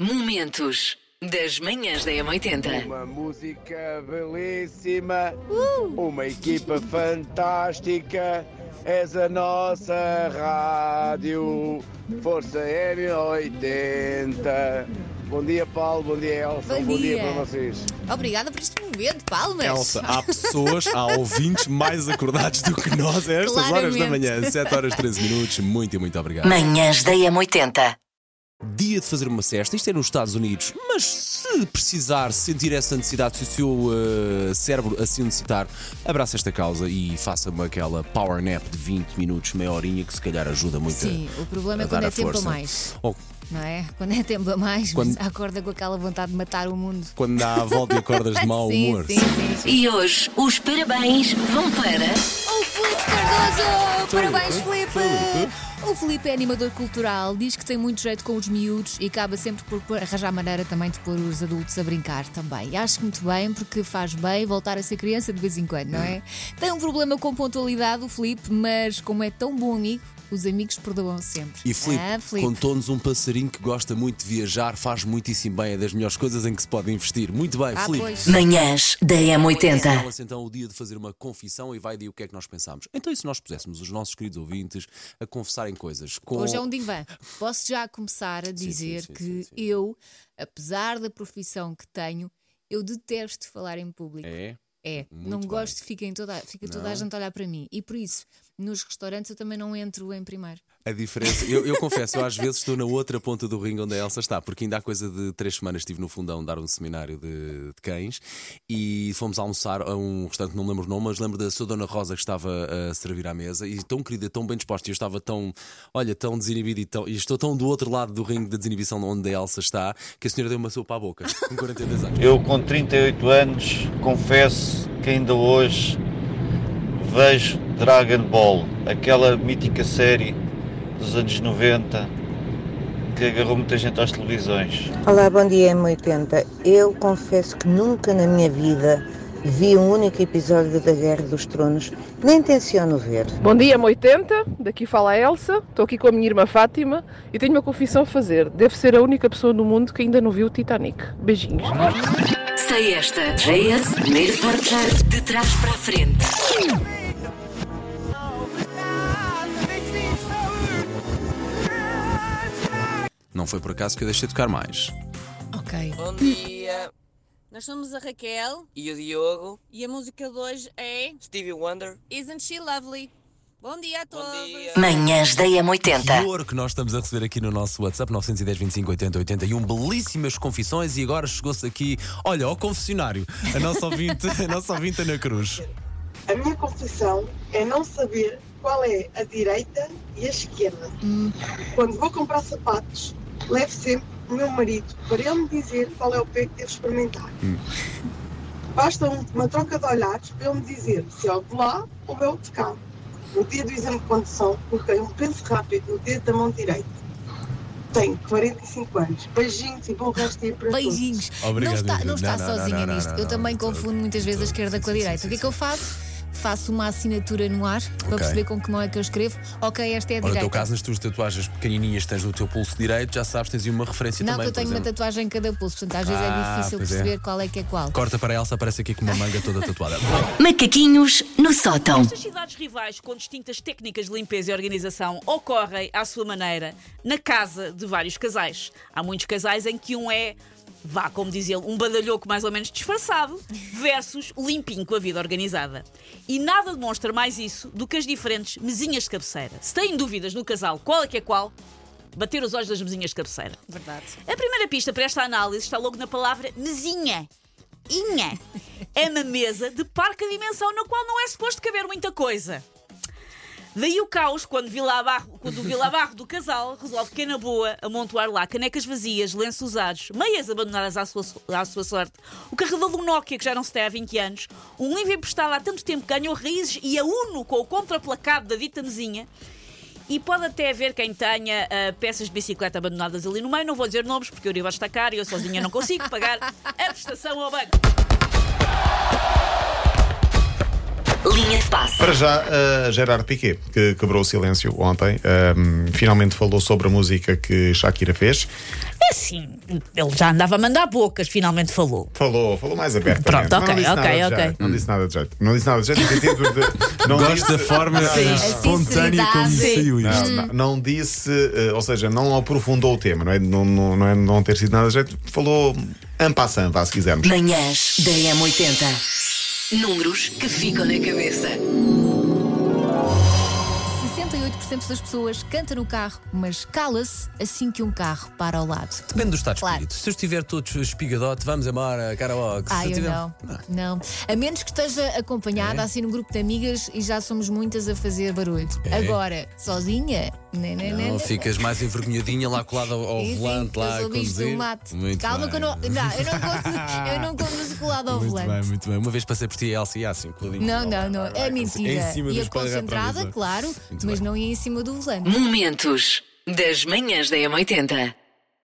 Momentos das manhãs da M80. Uma música belíssima, uma equipa fantástica. És a nossa rádio, Força M80. Bom dia, Paulo. Bom dia, Elsa. Bom Bom dia dia. para vocês. Obrigada por este momento, palmas. Elsa, há pessoas, há ouvintes mais acordados do que nós a estas horas da Claramente. manhã. 7 horas 13 minutos. Muito e muito obrigado. Manhãs da M80. Dia de fazer uma cesta, isto é nos Estados Unidos, mas se precisar sentir essa necessidade, se o seu eh, cérebro assim necessitar, abraça esta causa e faça-me aquela power nap de 20 minutos, meia horinha, que se calhar ajuda muito a- Sim, o problema a é quando é a tempo a mais. Ou Não é? Quando é tempo a mais, Quando- mas acorda com aquela vontade de matar o mundo. quando dá a volta e acordas de mau sim, humor. sim, sim, sim. E hoje os parabéns vão para. O Filipe Cardoso! Parabéns, Filipe! O Filipe é animador cultural, diz que tem muito jeito com os miúdos e acaba sempre por arranjar maneira também de pôr os adultos a brincar também. E acho muito bem, porque faz bem voltar a ser criança de vez em quando, não é? Tem um problema com pontualidade, o Filipe, mas como é tão bom amigo, os amigos perdoam sempre. E Filipe, Ah, Filipe. contou-nos um passarinho que gosta muito de viajar, faz muitíssimo bem, é das melhores coisas em que se pode investir. Muito bem, Ah, Filipe. pois. Manhãs da M80. Assinala-se então o dia de fazer uma confissão e vai de o que é que nós pensamos. Então, e se nós puséssemos os nossos queridos ouvintes a confessarem coisas com. Hoje é um divã. Posso já começar a dizer sim, que sim, sim. eu, apesar da profissão que tenho, eu detesto falar em público. É? É, Muito não bem. gosto de ficar em toda, fica toda a gente a olhar para mim. E por isso, nos restaurantes eu também não entro em primeiro. A diferença. Eu, eu confesso, eu às vezes estou na outra ponta do ringue onde a Elsa está, porque ainda há coisa de três semanas estive no fundão dar um seminário de, de cães e fomos almoçar a um restaurante, não me lembro o nome, mas lembro da sua Dona Rosa que estava a servir à mesa e tão querida, tão bem disposta, e eu estava tão, olha, tão desinibido e, tão, e estou tão do outro lado do ringue da desinibição onde a Elsa está, que a senhora deu uma sopa à boca, com 42 anos. Eu, com 38 anos, confesso que ainda hoje vejo Dragon Ball, aquela mítica série dos anos 90 que agarrou muita gente às televisões. Olá, bom dia M80. Eu confesso que nunca na minha vida vi um único episódio da Guerra dos Tronos, nem tenciono ver. Bom dia, M80. Daqui fala a Elsa. Estou aqui com a minha irmã Fátima e tenho uma confissão a fazer. Devo ser a única pessoa no mundo que ainda não viu o Titanic. Beijinhos. Sei esta. JS, primeiro de trás para a frente. Foi por acaso que eu deixei de tocar mais. Ok. Bom dia. Nós somos a Raquel E o Diogo? e a música de hoje é Stevie Wonder? Isn't She Lovely? Bom dia a todos. dia. Manhãs da Que M80. ouro que nós estamos a receber aqui no nosso WhatsApp 910 25 80 81. Belíssimas confissões e agora chegou-se aqui, olha, ao confessionário, a nossa ouvinte, a nossa ouvinte Ana Cruz. A minha confissão é não saber qual é a direita e a esquerda. Quando vou comprar sapatos, levo sempre o meu marido para ele me dizer qual é o pé que devo experimentar. Basta um- uma troca de olhares para ele me dizer se é o de lá ou é o de cá. No dia do exame de condução, coloquei um penso rápido no dedo da mão direita. Tenho 45 anos. Beijinhos e bom resto de para todos. Beijinhos. Obrigado, não está, não está não, sozinha não, nisto. não, eu não, também não, confundo muitas vezes a esquerda com a direita. sim, o que é que eu faço? Faço uma assinatura no ar para perceber com que mão é que eu escrevo. Ok, esta é a Ora, no direita. teu caso, nas tuas tatuagens pequenininhas que tens no teu pulso direito, já sabes, tens aí uma referência não, também. que eu tenho uma tatuagem em cada pulso, portanto às vezes Ah, é difícil pois é. perceber qual é que é qual. Corta para a Elsa, aparece aqui com uma manga toda tatuada. Macaquinhos no sótão. Estas cidades rivais com distintas técnicas de limpeza e organização ocorrem à sua maneira na casa de vários casais. Há muitos casais em que um é, vá como diz ele, um badalhoco mais ou menos disfarçado versus o limpinho com a vida organizada. E nada demonstra mais isso do que as diferentes mesinhas de cabeceira. Se têm dúvidas no casal qual é que é qual, bater os olhos das mesinhas de cabeceira. Verdade. A primeira pista para esta análise está logo na palavra mesinha. Inha. É uma mesa de parca dimensão na qual não é suposto caber muita coisa. Daí o caos quando, Vila Barro, quando o Vila Barro do casal resolve que é na boa amontoar lá canecas vazias, lenços usados, meias abandonadas à sua, à sua sorte, o carregador do Nokia que já não se tem há 20 anos, um livro emprestado há tanto tempo que ganhou raízes e a uno com o contraplacado da dita mesinha e pode até haver quem tenha ah, peças de bicicleta abandonadas ali no meio. Não vou dizer nomes porque o Euribor está caro e eu sozinha não consigo pagar a prestação ao banco. Linha de passe. Para já, uh, Gerard Piquet, que quebrou o silêncio ontem, um, finalmente falou sobre a música que Shakira fez. É assim, ele já andava a mandar bocas, finalmente falou. Falou, falou mais abertamente. Pronto, ok, não ok, ok. jeito, Não disse nada de jeito. Não disse nada de jeito sentido de. Não Gosto disse, da forma Sim. espontânea como saiu Não, isto. não, não disse, uh, ou seja, não aprofundou o tema, não é? Não, não, não é não ter sido nada de jeito, falou en passant, vá, se quisermos. Manhãs da M80. Números que ficam na cabeça. 68% das pessoas canta no carro, mas cala-se assim que um carro para ao lado. Depende do estado de Claro. espírito. Se eu estiver todo espigadote, vamos embora, karaoke. Ah, eu tiver- não. Não. A menos que esteja acompanhada, assim, num grupo de amigas e já somos muitas a fazer barulho. É. Agora, sozinha, né, né, né, Não, né. ficas mais envergonhadinha lá colada ao, Sim, sim, volante, eu lá a conduzir. Muito Calma bem. que eu não. Não, eu não conduzo, eu não conduzo colado ao Muito volante. bem, muito bem. Uma vez passei por ti, Elsie, assim, coladinho. Não, não, não. É mentira. Em cima Ia concentrada, claro, Muito mas bem. não ia em cima do volante. Momentos das manhãs da M80.